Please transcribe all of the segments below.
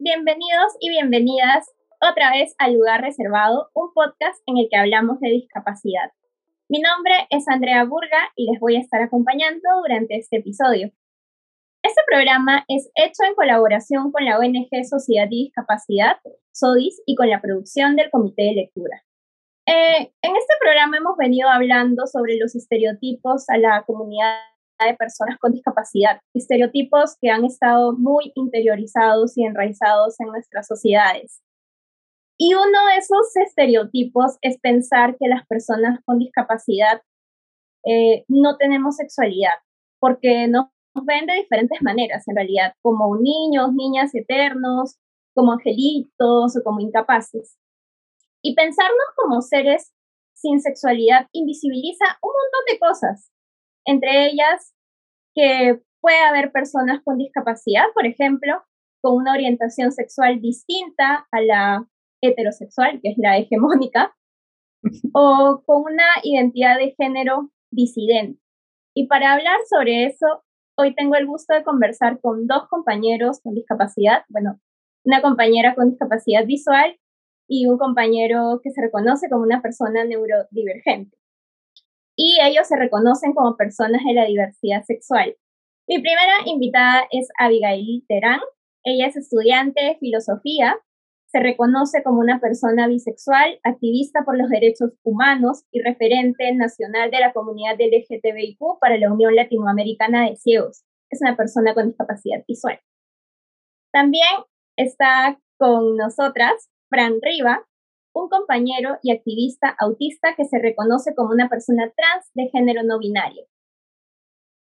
bienvenidos y bienvenidas otra vez al Lugar Reservado, un podcast en el que hablamos de discapacidad. Mi nombre es Andrea Burga y les voy a estar acompañando durante este episodio. Este programa es hecho en colaboración con la ONG Sociedad y Discapacidad, SODIS, y con la producción del Comité de Lectura. Eh, en este programa hemos venido hablando sobre los estereotipos a la comunidad de personas con discapacidad, estereotipos que han estado muy interiorizados y enraizados en nuestras sociedades. Y uno de esos estereotipos es pensar que las personas con discapacidad eh, no tenemos sexualidad, porque nos ven de diferentes maneras, en realidad, como niños, niñas eternos, como angelitos o como incapaces. Y pensarnos como seres sin sexualidad invisibiliza un montón de cosas, entre ellas que puede haber personas con discapacidad, por ejemplo, con una orientación sexual distinta a la heterosexual, que es la hegemónica, o con una identidad de género disidente. Y para hablar sobre eso, hoy tengo el gusto de conversar con dos compañeros con discapacidad, bueno, una compañera con discapacidad visual y un compañero que se reconoce como una persona neurodivergente. Y ellos se reconocen como personas de la diversidad sexual. Mi primera invitada es Abigail Terán. Ella es estudiante de filosofía, se reconoce como una persona bisexual, activista por los derechos humanos y referente nacional de la comunidad LGTBIQ para la Unión Latinoamericana de Ciegos. Es una persona con discapacidad visual. También está con nosotras Fran Riva, un compañero y activista autista que se reconoce como una persona trans de género no binario.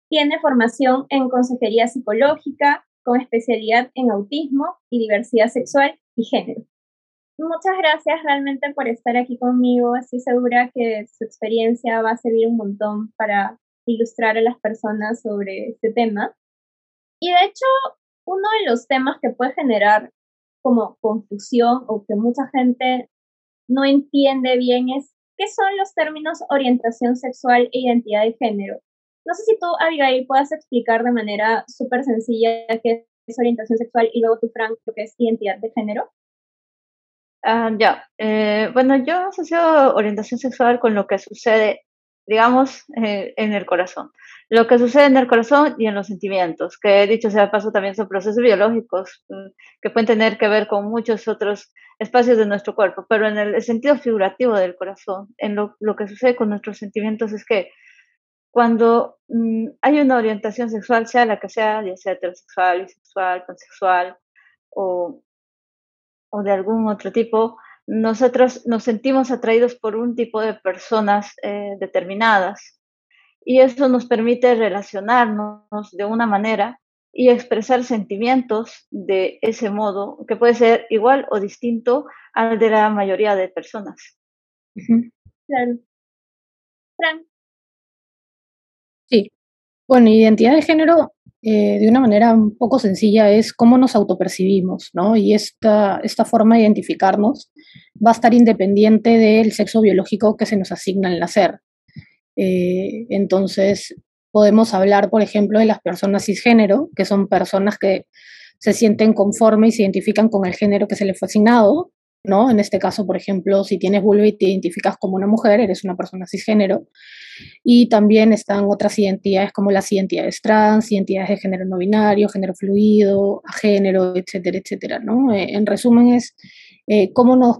Tiene formación en consejería psicológica con especialidad en autismo y diversidad sexual y género. Muchas gracias realmente por estar aquí conmigo. Estoy segura que su experiencia va a servir un montón para ilustrar a las personas sobre este tema. Y de hecho, uno de los temas que puede generar como confusión o que mucha gente no entiende bien es qué son los términos orientación sexual e identidad de género. No sé si tú, Abigail, puedas explicar de manera súper sencilla qué es orientación sexual y luego tú, Frank, lo que es identidad de género. Ah, ya, eh, bueno, yo asocio orientación sexual con lo que sucede, digamos, eh, en el corazón. Lo que sucede en el corazón y en los sentimientos, que dicho sea paso también son procesos biológicos mm, que pueden tener que ver con muchos otros espacios de nuestro cuerpo, pero en el sentido figurativo del corazón, en lo, que sucede con nuestros sentimientos es que cuando mm, hay una orientación sexual, sea la que sea, ya sea heterosexual, bisexual, pansexual o, o de algún otro tipo, nosotros nos sentimos atraídos por un tipo de personas eh, determinadas y eso nos permite relacionarnos de una manera y expresar sentimientos de ese modo, que puede ser igual o distinto al de la mayoría de personas. Claro. Fran. Sí. Bueno, identidad de género, eh, de una manera un poco sencilla, es cómo nos autopercibimos, ¿no? Y esta, esta forma de identificarnos va a estar independiente del sexo biológico que se nos asigna al nacer. Eh, entonces, podemos hablar, por ejemplo, de las personas cisgénero, que son personas que se sienten conformes y se identifican con el género que se les fue asignado, ¿no? En este caso, por ejemplo, si tienes vulva y te identificas como una mujer, eres una persona cisgénero. Y también están otras identidades como las identidades trans, identidades de género no binario, género fluido, género, etcétera, etcétera, ¿no? Eh, en resumen es eh, cómo nos,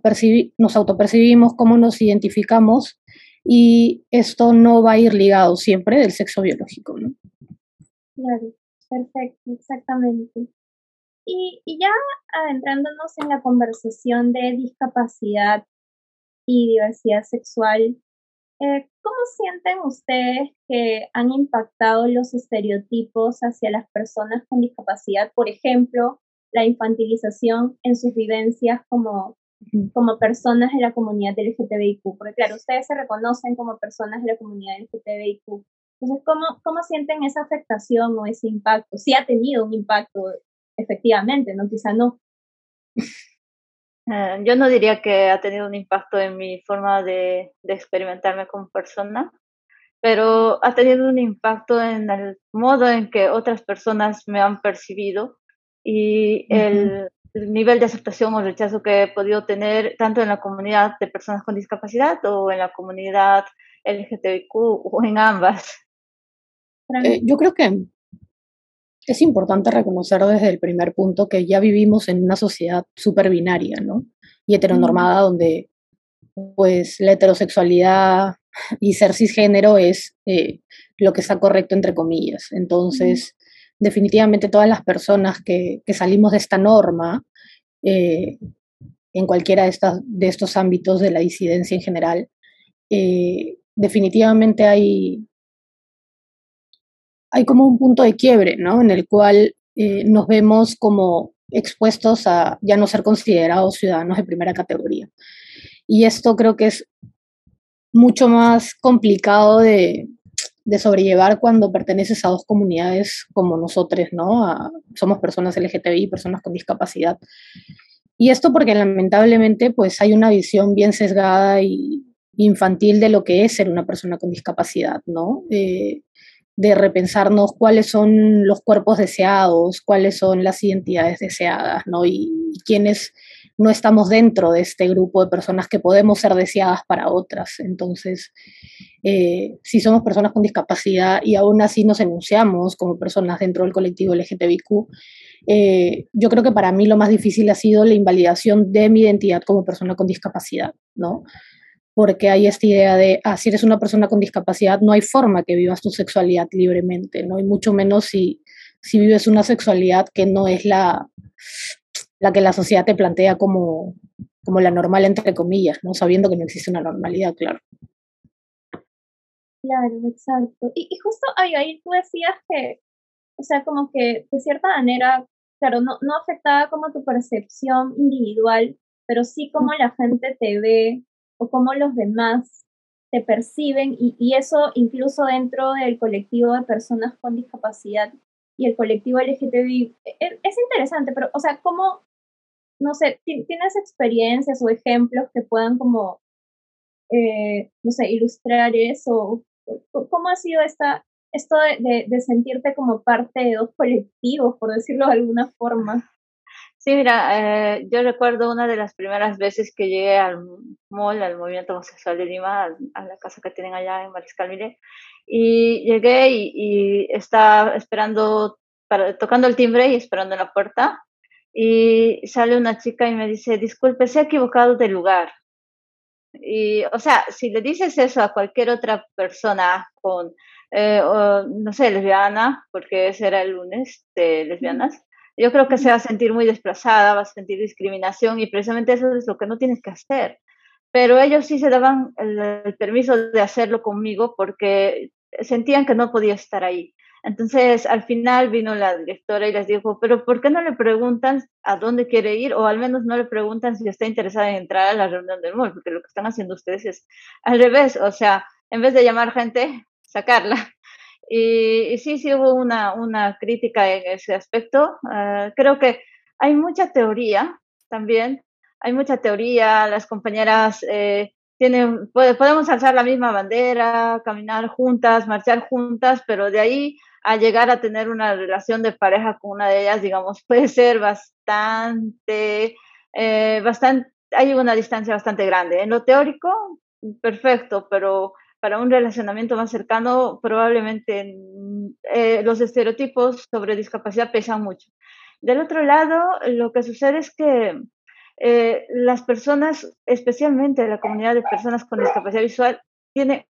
nos autopercibimos, cómo nos identificamos y esto no va a ir ligado siempre del sexo biológico, ¿no? Claro, perfecto, exactamente. Y, y ya adentrándonos en la conversación de discapacidad y diversidad sexual, eh, ¿cómo sienten ustedes que han impactado los estereotipos hacia las personas con discapacidad? Por ejemplo, la infantilización en sus vivencias como como personas de la comunidad LGTBIQ, porque claro, ustedes se reconocen como personas de la comunidad LGTBIQ. Entonces, ¿cómo, cómo sienten esa afectación o ese impacto? Si ha tenido un impacto, efectivamente, ¿no? Quizá no. Eh, yo no diría que ha tenido un impacto en mi forma de, de, experimentarme como persona, pero ha tenido un impacto en el modo en que otras personas me han percibido y el, nivel de aceptación o rechazo que he podido tener tanto en la comunidad de personas con discapacidad o en la comunidad LGTBQ o en ambas. Eh, yo creo que es importante reconocer desde el primer punto que ya vivimos en una sociedad súper binaria, ¿no? Y heteronormada, donde pues la heterosexualidad y ser cisgénero es eh, lo que está correcto entre comillas. Entonces, definitivamente todas las personas que, salimos de esta norma, eh, en cualquiera de, estas, de estos ámbitos de la disidencia en general, eh, definitivamente hay, hay como un punto de quiebre, ¿no? En el cual nos vemos como expuestos a ya no ser considerados ciudadanos de primera categoría. Y esto creo que es mucho más complicado de, sobrellevar cuando perteneces a dos comunidades como nosotros, ¿no? somos personas LGTBI, personas con discapacidad. Y esto porque lamentablemente pues hay una visión bien sesgada y infantil de lo que es ser una persona con discapacidad, ¿no? De repensarnos cuáles son los cuerpos deseados, cuáles son las identidades deseadas, ¿no? Y, y quiénes no estamos dentro de este grupo de personas que podemos ser deseadas para otras. Entonces, eh, si somos personas con discapacidad y aún así nos enunciamos como personas dentro del colectivo LGTBIQ, eh, yo creo que para mí lo más difícil ha sido la invalidación de mi identidad como persona con discapacidad, ¿no? Porque hay esta idea de, ah, si eres una persona con discapacidad, no hay forma que vivas tu sexualidad libremente, ¿no? Y mucho menos si, si vives una sexualidad que no es la, la que la sociedad te plantea como, como la normal, entre comillas, ¿no? Sabiendo que no existe una normalidad, claro. Claro, exacto. Y, y justo, ahí tú decías que, o sea, como que de cierta manera, claro, no, no afectaba como tu percepción individual, pero sí como la gente te ve o cómo los demás te perciben y, y eso incluso dentro del colectivo de personas con discapacidad y el colectivo LGTBI. Es, e, es interesante, pero, o sea, ¿cómo, no sé, ¿tienes experiencias o ejemplos que puedan como, eh, no sé, ilustrar eso? ¿Cómo ha sido esta, esto de, de, sentirte como parte de dos colectivos, por decirlo de alguna forma? Sí, mira, eh, yo recuerdo una de las primeras veces que llegué al MOL, al Movimiento Homosexual de Lima, a, la casa que tienen allá en Mariscal Mire, y llegué y, y estaba esperando, para, tocando el timbre y esperando en la puerta, y sale una chica y me dice, disculpe, se ha equivocado de lugar. Y, o sea, si le dices eso a cualquier otra persona con, eh, no sé, lesbiana, porque ese era el lunes de lesbianas, yo creo que se va a sentir muy desplazada, va a sentir discriminación y precisamente eso es lo que no tienes que hacer. Pero ellos sí se daban el permiso de hacerlo conmigo porque sentían que no podía estar ahí. Entonces, al final vino la directora y les dijo, pero ¿por qué no le preguntan a dónde quiere ir? O al menos no le preguntan si está interesada en entrar a la reunión del MOL, porque lo que están haciendo ustedes es al revés, o sea, en vez de llamar gente, sacarla. Y, sí, sí hubo una, una crítica en ese aspecto. Ah, creo que hay mucha teoría también, hay mucha teoría, las compañeras eh, tienen, podemos alzar la misma bandera, caminar juntas, marchar juntas, pero de ahí a llegar a tener una relación de pareja con una de ellas, digamos, puede ser bastante, eh, bastante, hay una distancia bastante grande. En lo teórico, perfecto, pero para un relacionamiento más cercano, probablemente eh, los estereotipos sobre discapacidad pesan mucho. Del otro lado, lo que sucede es que eh, las personas, especialmente la comunidad de personas con discapacidad visual, tiene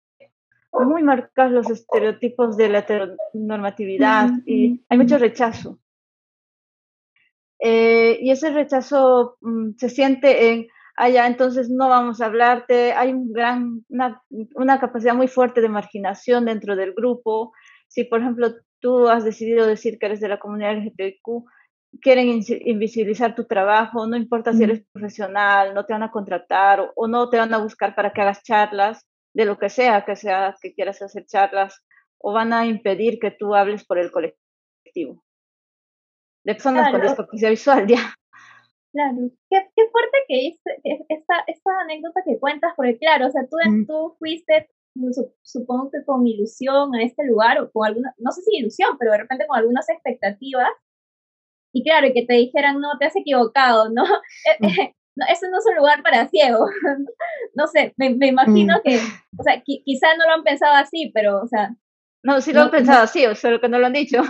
muy marcados los estereotipos de la heteronormatividad y hay mucho rechazo. Eh, y ese rechazo mm, se siente en, allá, entonces no vamos a hablarte, hay un gran, una, una, capacidad muy fuerte de marginación dentro del grupo. Si, por ejemplo, tú has decidido decir que eres de la comunidad LGTBQ, quieren invisibilizar tu trabajo, no importa si eres profesional, no te van a contratar o no te van a buscar para que hagas charlas de lo que sea, que sea que quieras hacer charlas, o van a impedir que tú hables por el colectivo. De personas con discapacidad visual, ya. Claro, qué, qué fuerte que es esta, esta anécdota que cuentas, porque claro, o sea, tú, mm. tú fuiste, supongo que con ilusión a este lugar, o con alguna, no sé si ilusión, pero de repente con algunas expectativas, y claro, que te dijeran, no, te has equivocado, ¿no? Mm. no eso no es un lugar para ciegos. no sé, me, imagino mm. que, o sea, quizá no lo han pensado así, pero, o sea... No, sí lo han pensado así, o solo que no lo han dicho.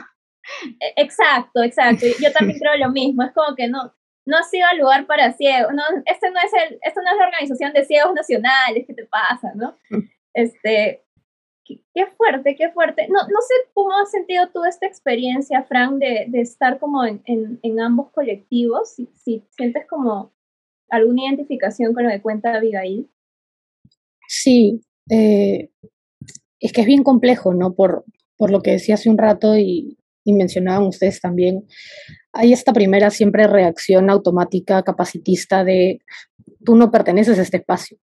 E, exacto, exacto. Yo también creo lo mismo. Es como que no, no ha sido el lugar para ciegos. No, este no es el, esto no es la organización de ciegos nacionales. ¿Qué te pasa, no? Mm. Este, qué, fuerte, qué fuerte. No, no sé cómo has sentido tú esta experiencia, Frank, de, de estar como en, en, ambos colectivos. Si, si, sientes como alguna identificación con lo que cuenta Abigail. Sí, eh, es que es bien complejo, ¿no? Por, por lo que decía hace un rato y, y mencionaban ustedes también, hay esta primera siempre reacción automática capacitista de tú no perteneces a este espacio,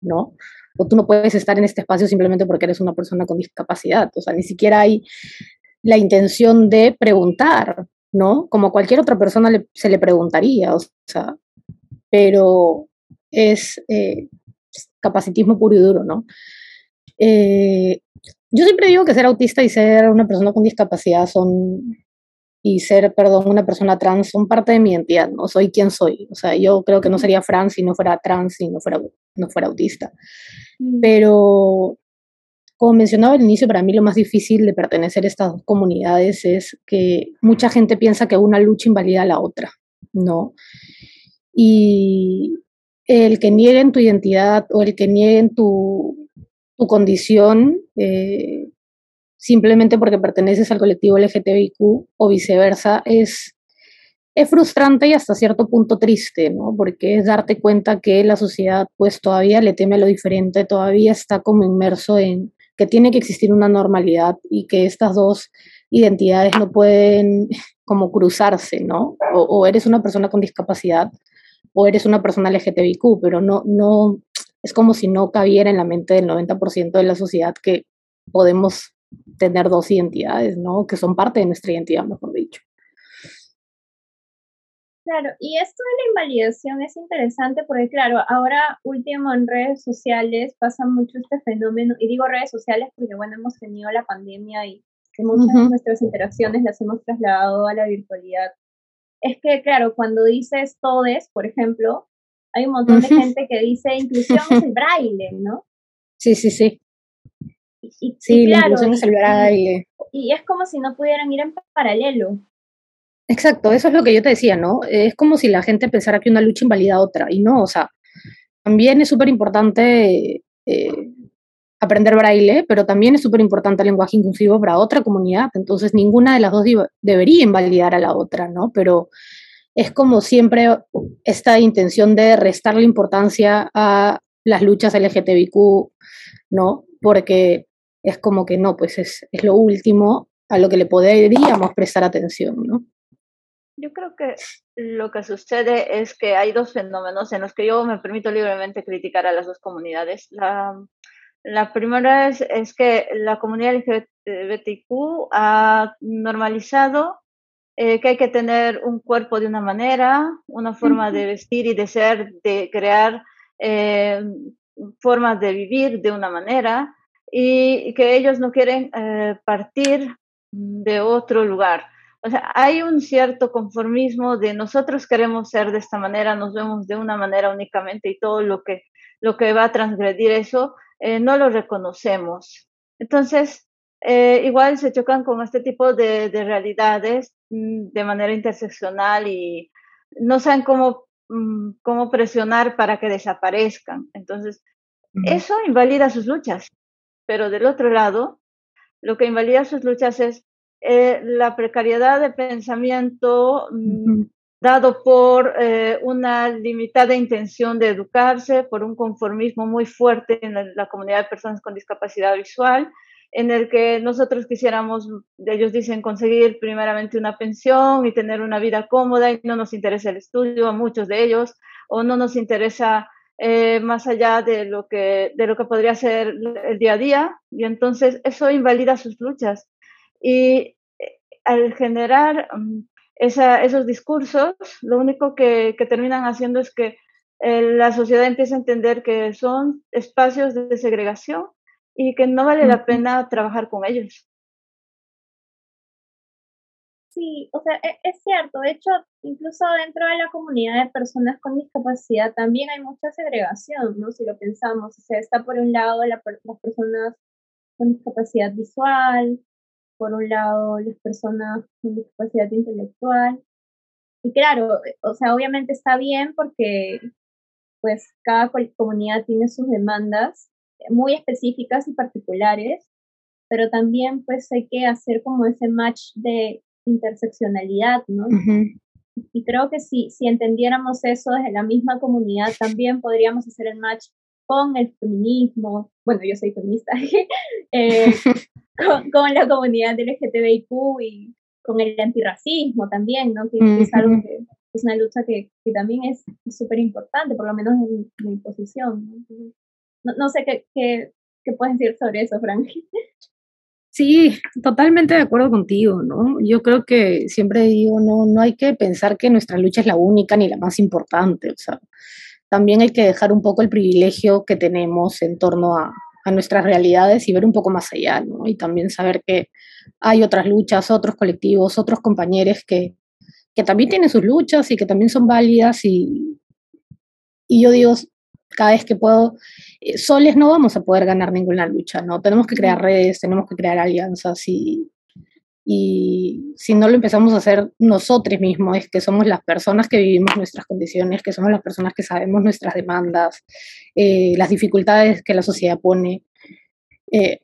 ¿no? O tú no puedes estar en este espacio simplemente porque eres una persona con discapacidad. O sea, ni siquiera hay la intención de preguntar, ¿no? Como cualquier otra persona se le preguntaría, o sea, pero es eh, capacitismo puro y duro, ¿no? Eh, yo siempre digo que ser autista y ser una persona con discapacidad son, y ser, perdón, una persona trans son parte de mi identidad, no soy quien soy. O sea, yo creo que no sería Fran si no fuera trans, y no fuera, no fuera autista. Mm. Pero, como mencionaba al inicio, para mí lo más difícil de pertenecer a estas dos comunidades es que mucha gente piensa que una lucha invalida a la otra, ¿no? Y el que nieguen tu identidad o el que nieguen tu, tu condición eh, simplemente porque perteneces al colectivo LGTBIQ o viceversa es, es frustrante y hasta cierto punto triste, ¿no? Porque es darte cuenta que la sociedad pues todavía le teme a lo diferente, todavía está como inmerso en que tiene que existir una normalidad y que estas dos identidades no pueden como cruzarse, ¿no? O, eres una persona con discapacidad o eres una persona LGTBIQ, pero no, no, es como si no cabiera en la mente del 90% de la sociedad que podemos tener dos identidades, ¿no? Que son parte de nuestra identidad, mejor dicho. Claro, y esto de la invalidación es interesante porque, claro, ahora último en redes sociales pasa mucho este fenómeno, y digo redes sociales porque, bueno, hemos tenido la pandemia y que muchas de nuestras interacciones las hemos trasladado a la virtualidad. Es que, claro, cuando dices todes, por ejemplo, hay un montón de gente que dice inclusión es el braille, ¿no? Sí, sí, sí. Y, sí, la inclusión es el braille. Y, es como si no pudieran ir en paralelo. Exacto, eso es lo que yo te decía, ¿no? Es como si la gente pensara que una lucha invalida a otra, y no, o sea, también es súper importante eh, aprender braille, pero también es súper importante el lenguaje inclusivo para otra comunidad, entonces ninguna de las dos debería invalidar a la otra, ¿no? Pero es como siempre esta intención de restarle importancia a las luchas LGTBIQ, ¿no? Porque es como que no, pues es, es lo último a lo que le podríamos prestar atención, ¿no? Yo creo que lo que sucede es que hay dos fenómenos en los que yo me permito libremente criticar a las dos comunidades. La, la primera es, es que la comunidad LGBTQ ha normalizado eh, que hay que tener un cuerpo de una manera, una forma de vestir y de ser, de crear eh, formas de vivir de una manera y que ellos no quieren eh, partir de otro lugar. O sea, hay un cierto conformismo de nosotros queremos ser de esta manera, nos vemos de una manera únicamente y todo lo que, lo que va a transgredir eso no lo reconocemos. Entonces, igual se chocan con este tipo de, de realidades Mm, de manera interseccional y no saben cómo, mm, cómo presionar para que desaparezcan. Entonces, eso invalida sus luchas. Pero del otro lado, lo que invalida sus luchas es eh, la precariedad de pensamiento mm, dado por eh, una limitada intención de educarse, por un conformismo muy fuerte en la comunidad de personas con discapacidad visual en el que nosotros quisiéramos, ellos dicen, conseguir primeramente una pensión y tener una vida cómoda y no nos interesa el estudio a muchos de ellos o no nos interesa eh, más allá de lo, que, de lo que podría ser el día a día y entonces eso invalida sus luchas. Y eh, al generar mm, esos discursos, lo único que, que terminan haciendo es que eh, la sociedad empieza a entender que son espacios de segregación y que no vale la pena trabajar con ellos. Sí, o sea, e, es, cierto. De hecho, incluso dentro de la comunidad de personas con discapacidad también hay mucha segregación, ¿no? Si lo pensamos. O sea, está por un lado la, las personas con discapacidad visual, por un lado las personas con discapacidad intelectual. Y claro, o sea, obviamente está bien porque pues cada comunidad tiene sus demandas muy específicas y particulares, pero también pues hay que hacer como ese match de interseccionalidad, ¿no? Y creo que si, si entendiéramos eso desde la misma comunidad, también podríamos hacer el match con el feminismo, bueno, yo soy feminista, eh, con, la comunidad LGTBIQ y con el antirracismo también, ¿no? Que, es algo que es una lucha que, que también es súper importante, por lo menos en, mi posición. ¿No? Sé qué, qué, qué, puedes decir sobre eso, Frank. Sí, totalmente de acuerdo contigo, ¿no? Yo creo que siempre digo, no, no hay que pensar que nuestra lucha es la única ni la más importante, o sea, también hay que dejar un poco el privilegio que tenemos en torno a, a nuestras realidades y ver un poco más allá, ¿no? Y también saber que hay otras luchas, otros colectivos, otros compañeros que, que también tienen sus luchas y que también son válidas y, y yo digo, cada vez que puedo, eh, soles no vamos a poder ganar ninguna lucha, ¿no? Tenemos que crear redes, tenemos que crear alianzas y, y si no lo empezamos a hacer nosotros mismos, es que somos las personas que vivimos nuestras condiciones, que somos las personas que sabemos nuestras demandas, eh, las dificultades que la sociedad pone, eh,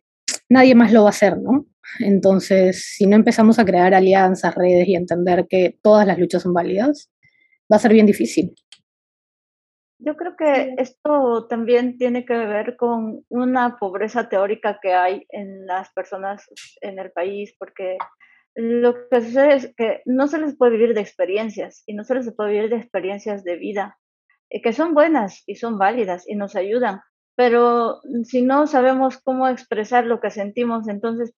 nadie más lo va a hacer, ¿no? Entonces, si no empezamos a crear alianzas, redes y entender que todas las luchas son válidas, va a ser bien difícil. Yo creo que esto también tiene que ver con una pobreza teórica que hay en las personas en el país, porque lo que sucede es que no se les puede vivir de experiencias y no se les puede vivir de experiencias de vida, eh, que son buenas y son válidas y nos ayudan, pero si no sabemos cómo expresar lo que sentimos, entonces,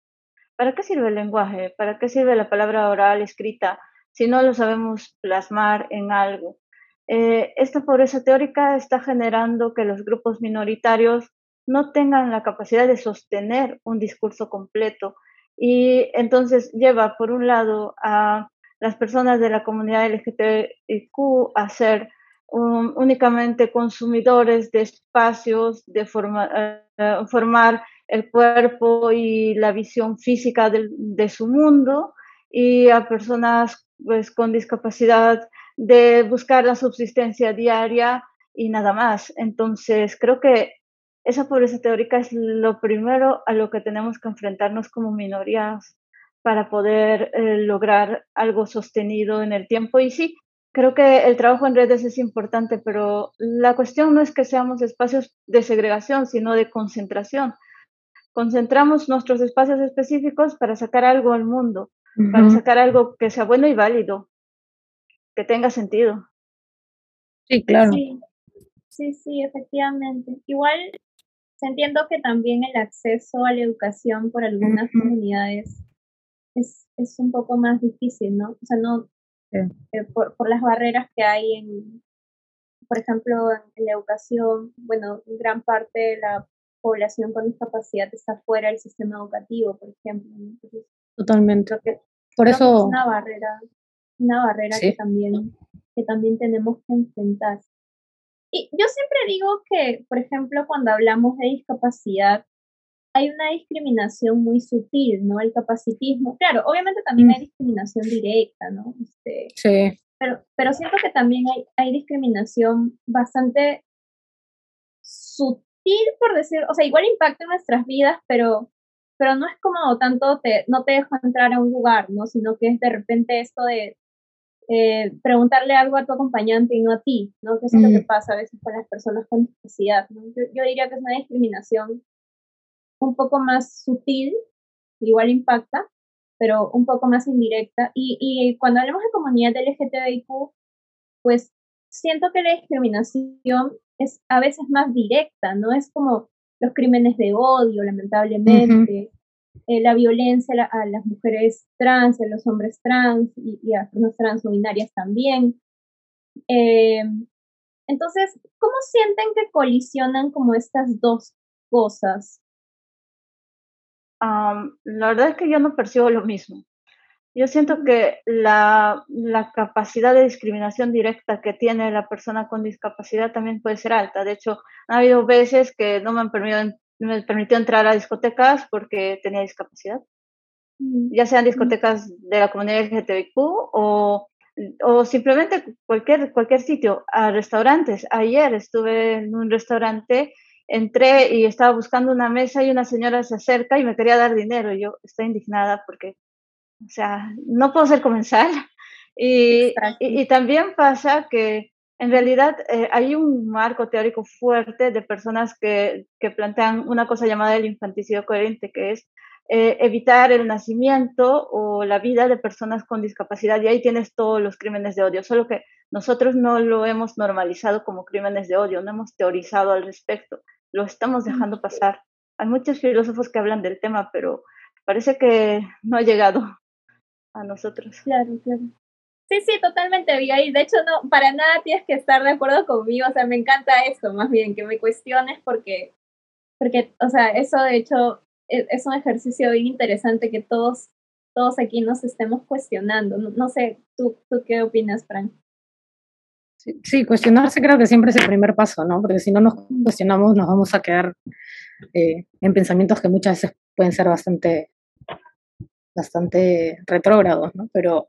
¿para qué sirve el lenguaje? ¿Para qué sirve la palabra oral escrita si no lo sabemos plasmar en algo? Eh, esta pobreza teórica está generando que los grupos minoritarios no tengan la capacidad de sostener un discurso completo. Y entonces lleva, por un lado, a las personas de la comunidad LGTBIQ a ser únicamente consumidores de espacios, de eh, formar el cuerpo y la visión física de, su mundo, y a personas pues, con discapacidad de buscar la subsistencia diaria y nada más. Entonces, creo que esa pobreza teórica es lo primero a lo que tenemos que enfrentarnos como minorías para poder eh, lograr algo sostenido en el tiempo. Y sí, creo que el trabajo en redes es importante, pero la cuestión no es que seamos espacios de segregación, sino de concentración. Concentramos nuestros espacios específicos para sacar algo al mundo, para sacar algo que sea bueno y válido, que tenga sentido. Sí, claro. Sí, sí, efectivamente. Igual entiendo que también el acceso a la educación por algunas comunidades es, es un poco más difícil, ¿no? O sea, no eh, por, por las barreras que hay en, por ejemplo, en la educación, bueno, gran parte de la población con discapacidad está fuera del sistema educativo, por ejemplo. Totalmente. por eso... Es una barrera una barrera que, también, que también tenemos que enfrentar. Y yo siempre digo que, por ejemplo, cuando hablamos de discapacidad, hay una discriminación muy sutil, ¿no? El capacitismo. Claro, obviamente también hay mm. discriminación directa, ¿no? Este, sí. Pero, pero siento que también hay, hay discriminación bastante sutil, por decir, o sea, igual impacta en nuestras vidas, pero, pero no es como tanto, te, no te dejo entrar a un lugar, ¿no? Sino que es de repente esto de, eh, preguntarle algo a tu acompañante y no a ti, ¿no? Que es lo que pasa a veces con las personas con discapacidad, ¿no? yo, diría que es una discriminación un poco más sutil, igual impacta, pero un poco más indirecta. Y, y cuando hablamos de comunidad LGTBIQ, pues siento que la discriminación es a veces más directa, ¿no? Es como los crímenes de odio, lamentablemente, eh, la violencia a, las mujeres trans, a los hombres trans y, a las personas trans o binarias también. Eh, entonces, ¿cómo sienten que colisionan como estas dos cosas? la verdad es que yo no percibo lo mismo. Yo siento que la, la, capacidad de discriminación directa que tiene la persona con discapacidad también puede ser alta. De hecho, ha habido veces que no me han permitido, me permitió entrar a discotecas porque tenía discapacidad. Mm. Ya sean discotecas de la comunidad LGTBIQ o, o simplemente cualquier, cualquier sitio, a restaurantes. Ayer estuve en un restaurante entré y estaba buscando una mesa y una señora se acerca y me quería dar dinero. Y yo estoy indignada porque o sea, no puedo ser comensal. Y, y, también pasa que en realidad eh, hay un marco teórico fuerte de personas que, que, plantean una cosa llamada el infanticidio coherente, que es eh, evitar el nacimiento o la vida de personas con discapacidad. Y ahí tienes todos los crímenes de odio, solo que nosotros no lo hemos normalizado como crímenes de odio, no hemos teorizado al respecto, lo estamos dejando pasar. Hay muchos filósofos que hablan del tema, pero parece que no ha llegado a nosotros. Claro, claro. Sí, sí, totalmente, Abigail. De hecho, no, para nada tienes que estar de acuerdo conmigo. O sea, me encanta eso, más bien, que me cuestiones porque, porque o sea, eso de hecho es, es un ejercicio bien interesante que todos, todos aquí nos estemos cuestionando. No, sé, ¿tú, ¿tú qué opinas, Frank? Sí, cuestionarse creo que siempre es el primer paso, ¿no? Porque si no nos cuestionamos nos vamos a quedar eh, en pensamientos que muchas veces pueden ser bastante bastante retrógrados, ¿no? Pero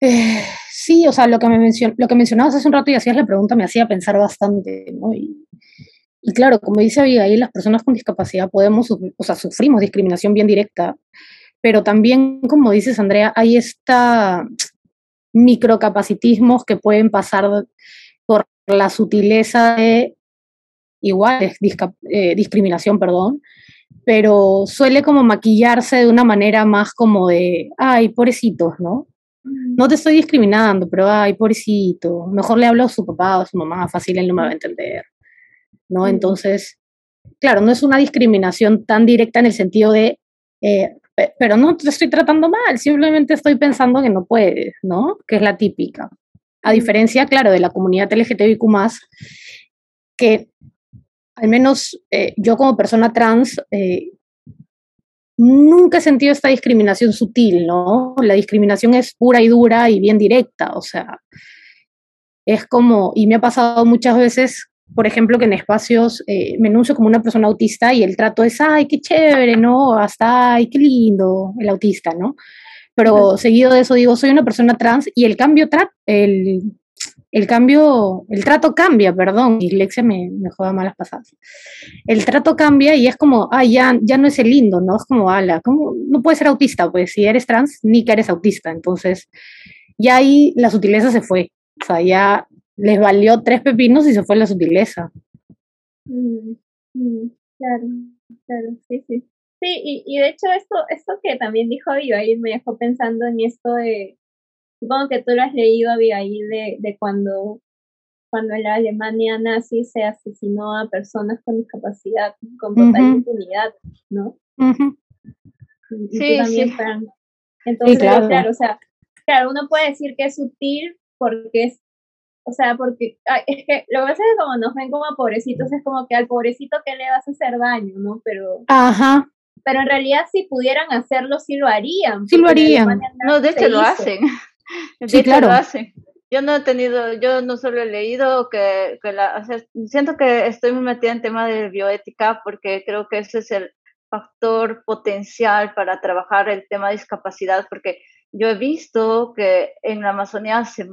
eh, sí, o sea, lo que, me lo que mencionabas hace un rato y hacías la pregunta me hacía pensar bastante, ¿no? Y, claro, como dice Abigail, las personas con discapacidad podemos, o sea, sufrimos discriminación bien directa, pero también, como dices, Andrea, hay esta microcapacitismos que pueden pasar por la sutileza de igual eh, discriminación, perdón, pero suele como maquillarse de una manera más como de, ay, pobrecitos, ¿no? No te estoy discriminando, pero ay, pobrecito, mejor le hablo a su papá o a su mamá, fácil él no me va a entender, ¿no? Entonces, claro, no es una discriminación tan directa en el sentido de, eh, pero no te estoy tratando mal, simplemente estoy pensando que no puedes, ¿no? Que es la típica. A diferencia, claro, de la comunidad LGTBIQ, que al menos eh, yo como persona trans, eh, nunca he sentido esta discriminación sutil, ¿no? La discriminación es pura y dura y bien directa, o sea, es como, y me ha pasado muchas veces, por ejemplo, que en espacios eh, me anuncio como una persona autista y el trato es, ay, qué chévere, ¿no? Hasta, ay, qué lindo el autista, ¿no? Pero seguido de eso digo, soy una persona trans y el cambio, el, el cambio, el trato cambia, perdón, dislexia me, me joda malas pasadas. El trato cambia y es como, ah, ya, ya no es el lindo, ¿no? Es como, ala, ¿cómo? no puedes ser autista, pues si eres trans, ni que eres autista. Entonces, ya ahí la sutileza se fue. O sea, ya les valió tres pepinos y se fue la sutileza. Mm, mm, claro, claro, sí, sí. Sí, y, y de hecho esto, esto que también dijo Abigail me dejó pensando en esto de, Supongo que tú lo has leído, Abigail, de, de cuando, cuando en la Alemania nazi se asesinó a personas con discapacidad con total impunidad, ¿no? sí, sí. Entonces, claro. o sea, claro, uno puede decir que es sutil porque es, o sea, porque es que lo que pasa es que como nos ven como pobrecitos, es como que al pobrecito que le vas a hacer daño, ¿no? Pero, Ajá. pero en realidad si pudieran hacerlo, sí lo harían. Sí lo harían. No, de hecho lo hacen. Sí, claro. Yo no he tenido, yo no solo he leído que, que la, siento que estoy muy metida en tema de bioética porque creo que ese es el factor potencial para trabajar el tema de discapacidad, porque yo he visto que en la Amazonía se,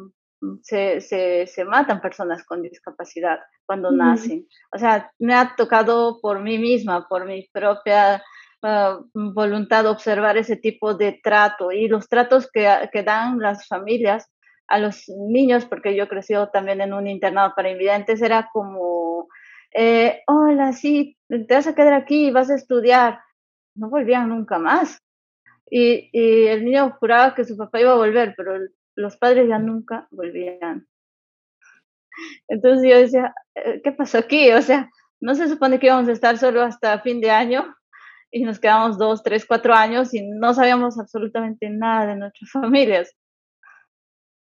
se, se, se matan personas con discapacidad cuando nacen. O sea, me ha tocado por mí misma, por mi propia Ah, voluntad observar ese tipo de trato y los tratos que, que, dan las familias a los niños, porque yo crecí también en un internado para invidentes, era como, eh, hola, sí, te vas a quedar aquí vas a estudiar. No volvían nunca más. Y, y el niño juraba que su papá iba a volver, pero los padres ya nunca volvían. Entonces yo decía, eh, ¿qué pasó aquí? O sea, no se supone que íbamos a estar solo hasta fin de año y nos quedamos dos, tres, cuatro años y no sabíamos absolutamente nada de nuestras familias.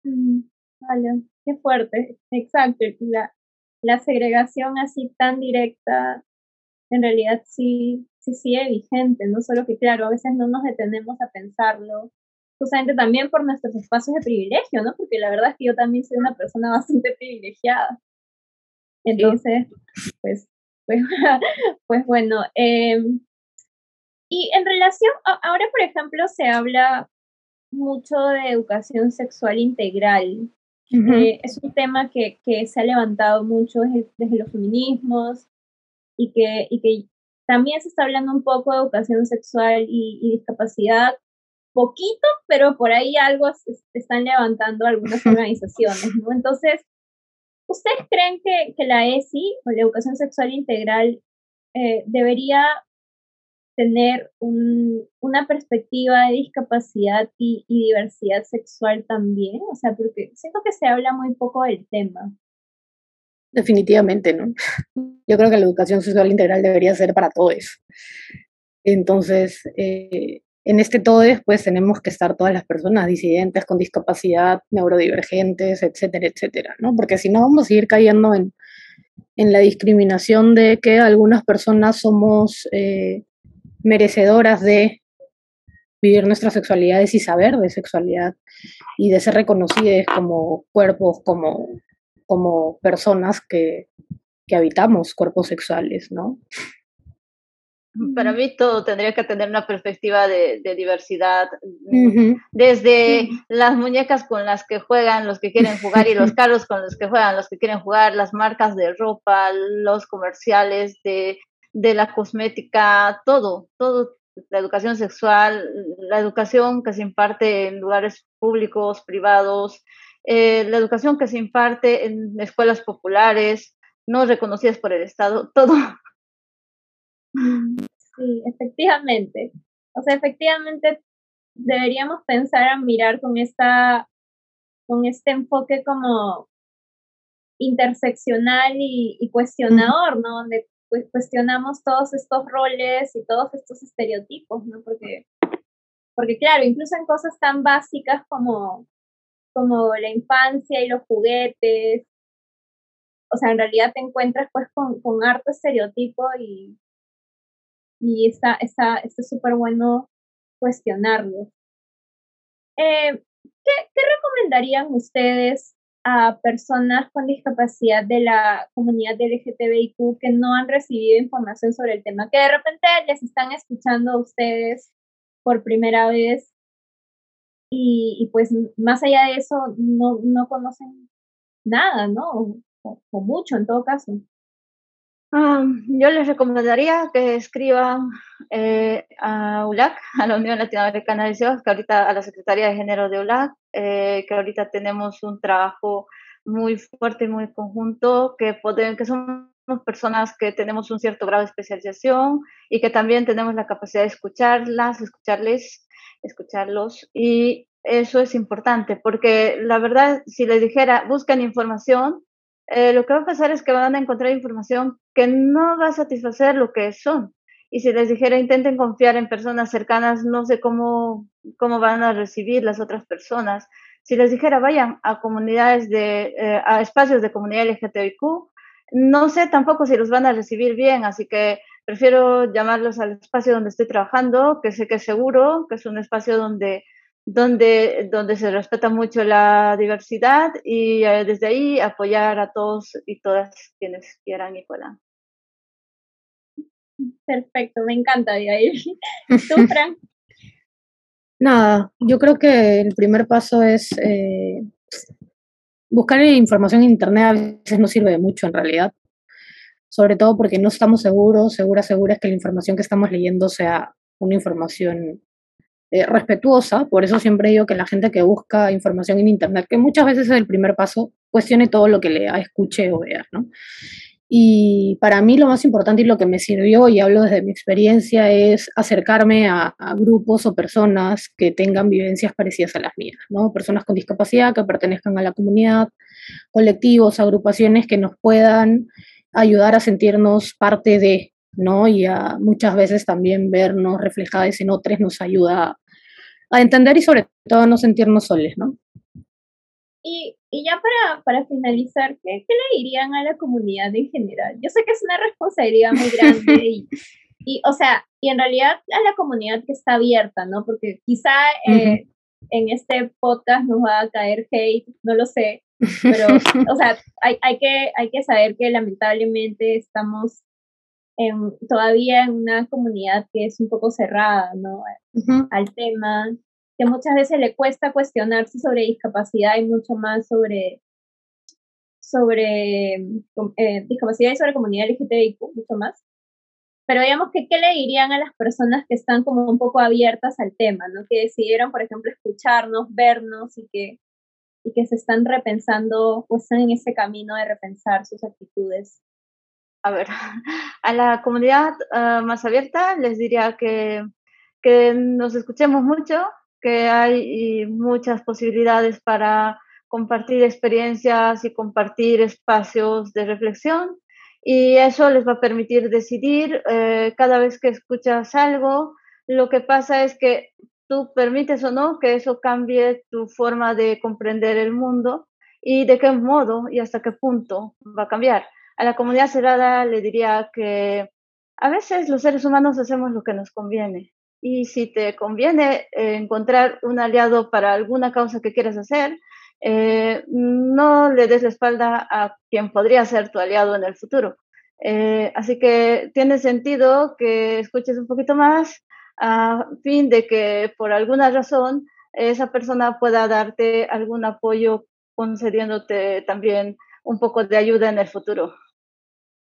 Mm, vale, qué fuerte, exacto. La, la segregación así tan directa, en realidad sí, sí sigue vigente, no solo que claro, a veces no nos detenemos a pensarlo, justamente también por nuestros espacios de privilegio, ¿no? Porque la verdad es que yo también soy una persona bastante privilegiada. Entonces, pues, pues, pues bueno. Em, y en relación, ahora por ejemplo se habla mucho de educación sexual integral. Eh, es un tema que, que, se ha levantado mucho desde, los feminismos y que, y que también se está hablando un poco de educación sexual y, discapacidad, poquito, pero por ahí algo se, están levantando algunas organizaciones, ¿no? Entonces, ¿ustedes creen que, que la ESI o la educación sexual integral eh, debería tener un, una perspectiva de discapacidad y, diversidad sexual también? O sea, porque siento que se habla muy poco del tema. Definitivamente, ¿no? Yo creo que la educación sexual integral debería ser para todos. Entonces, eh, en este todo pues tenemos que estar todas las personas disidentes, con discapacidad, neurodivergentes, etcétera, etcétera, ¿no? Porque si no vamos a ir cayendo en, en la discriminación de que algunas personas somos eh, merecedoras de vivir nuestras sexualidades y saber de sexualidad y de ser reconocidas como cuerpos, como, como personas que, que habitamos cuerpos sexuales, ¿no? Para mí todo tendría que tener una perspectiva de, diversidad, desde las muñecas con las que juegan los que quieren jugar y los carros con los que juegan los que quieren jugar, las marcas de ropa, los comerciales de de la cosmética, todo, todo, la educación sexual, la educación que se imparte en lugares públicos, privados, eh, la educación que se imparte en escuelas populares, no reconocidas por el Estado, todo. Sí, efectivamente. O sea, efectivamente deberíamos pensar a mirar con esta con este enfoque como interseccional y, cuestionador, ¿no? Pues cuestionamos todos estos roles y todos estos estereotipos, ¿no? Porque, porque claro, incluso en cosas tan básicas como, como la infancia y los juguetes, o sea, en realidad te encuentras pues con, con harto estereotipo y, y está súper bueno cuestionarlo. Eh, ¿qué, ¿Qué recomendarían ustedes a personas con discapacidad de la comunidad LGTBIQ que no han recibido información sobre el tema, que de repente les están escuchando a ustedes por primera vez y, pues más allá de eso no, no conocen nada, ¿no? O, mucho en todo caso. Yo les recomendaría que escriban eh, a ULAC, a la Unión Latinoamericana de Ciudades, que ahorita a la Secretaría de Género de ULAC, eh, que ahorita tenemos un trabajo muy fuerte y muy conjunto, que, podemos, que somos personas que tenemos un cierto grado de especialización y que también tenemos la capacidad de escucharlas, escucharles, escucharlos. Y eso es importante, porque la verdad, si les dijera, buscan información, eh, lo que va a pasar es que van a encontrar información que no va a satisfacer lo que son. Y si les dijera, intenten confiar en personas cercanas, no sé cómo, cómo van a recibir las otras personas. Si les dijera, vayan a comunidades de, eh, a espacios de comunidad LGTBIQ, no sé tampoco si los van a recibir bien, así que prefiero llamarlos al espacio donde estoy trabajando, que sé que es seguro, que es un espacio donde, donde, donde se respeta mucho la diversidad y eh, desde ahí apoyar a todos y todas quienes quieran y puedan. Perfecto, me encanta, Abigail. ¿Tú, Fran? Nada, yo creo que el primer paso es eh, buscar información en Internet a veces no sirve de mucho en realidad, sobre todo porque no estamos seguros, seguras, seguras que la información que estamos leyendo sea una información eh, respetuosa, por eso siempre digo que la gente que busca información en Internet, que muchas veces es el primer paso, cuestione todo lo que lea, escuche o vea, ¿no? Y para mí lo más importante y lo que me sirvió, y hablo desde mi experiencia, es acercarme a, grupos o personas que tengan vivencias parecidas a las mías, ¿no? Personas con discapacidad que pertenezcan a la comunidad, colectivos, agrupaciones que nos puedan ayudar a sentirnos parte de, ¿no? Y a muchas veces también vernos reflejadas en otros nos ayuda a entender y sobre todo no sentirnos soles, ¿no? Y, y ya para, para finalizar, ¿qué, ¿qué, le dirían a la comunidad en general? Yo sé que es una responsabilidad muy grande y, y, o sea, y en realidad a la comunidad que está abierta, ¿no? Porque quizá eh, en este podcast nos va a caer hate, no lo sé, pero, o sea, hay, hay, que, hay que saber que lamentablemente estamos en, todavía en una comunidad que es un poco cerrada, ¿no? Al tema, que muchas veces le cuesta cuestionarse sobre discapacidad y mucho más sobre sobre eh, discapacidad y sobre comunidad LGTBIQ, mucho más. Pero digamos que, ¿qué le dirían a las personas que están como un poco abiertas al tema, ¿no? Que decidieron, por ejemplo, escucharnos, vernos y que, y que se están repensando o están en ese camino de repensar sus actitudes? A ver, a la comunidad ah, más abierta les diría que, que nos escuchemos mucho, que hay muchas posibilidades para compartir experiencias y compartir espacios de reflexión y eso les va a permitir decidir eh, cada vez que escuchas algo. Lo que pasa es que tú permites o no que eso cambie tu forma de comprender el mundo y de qué modo y hasta qué punto va a cambiar. A la comunidad cerrada le diría que a veces los seres humanos hacemos lo que nos conviene y si te conviene eh, encontrar un aliado para alguna causa que quieras hacer, eh, no le des la espalda a quien podría ser tu aliado en el futuro. Eh, así que tiene sentido que escuches un poquito más a fin de que por alguna razón esa persona pueda darte algún apoyo concediéndote también un poco de ayuda en el futuro.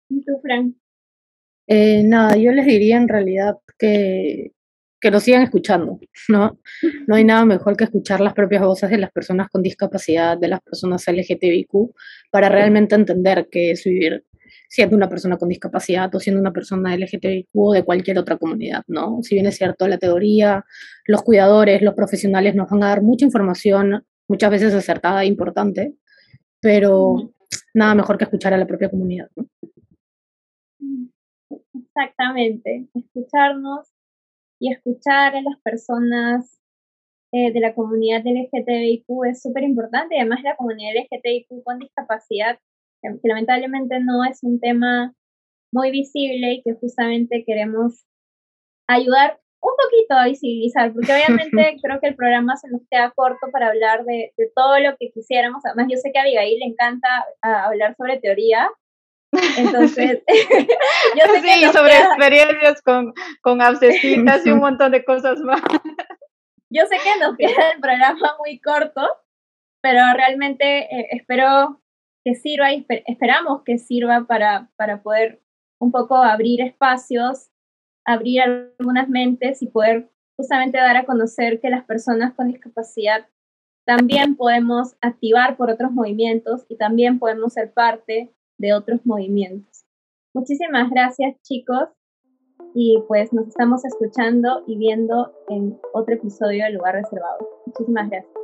¿Y tú, Frank? Eh, nada, yo les diría en realidad que que nos sigan escuchando, ¿no? No hay nada mejor que escuchar las propias voces de las personas con discapacidad, de las personas LGTBIQ, para realmente entender qué es vivir siendo una persona con discapacidad o siendo una persona LGTBIQ o de cualquier otra comunidad, ¿no? Si bien es cierto, la teoría, los cuidadores, los profesionales nos van a dar mucha información, muchas veces acertada e importante, pero nada mejor que escuchar a la propia comunidad, ¿no? Exactamente, escucharnos y escuchar a las personas eh, de la comunidad LGTBIQ es súper importante y además la comunidad LGTBIQ con discapacidad, que lamentablemente no es un tema muy visible y que justamente queremos ayudar un poquito a visibilizar, porque obviamente creo que el programa se nos queda corto para hablar de, de todo lo que quisiéramos. Además, yo sé que a Abigail le encanta ah, hablar sobre teoría, entonces, yo sé sí, sobre experiencias con, con abscesitas y un montón de cosas más. Yo sé que nos queda el programa muy corto, pero realmente eh, espero que sirva y esperamos que sirva para, para poder un poco abrir espacios, abrir algunas mentes y poder justamente dar a conocer que las personas con discapacidad también podemos activar por otros movimientos y también podemos ser parte de otros movimientos. Muchísimas gracias chicos y pues nos estamos escuchando y viendo en otro episodio de Lugar Reservado. Muchísimas gracias.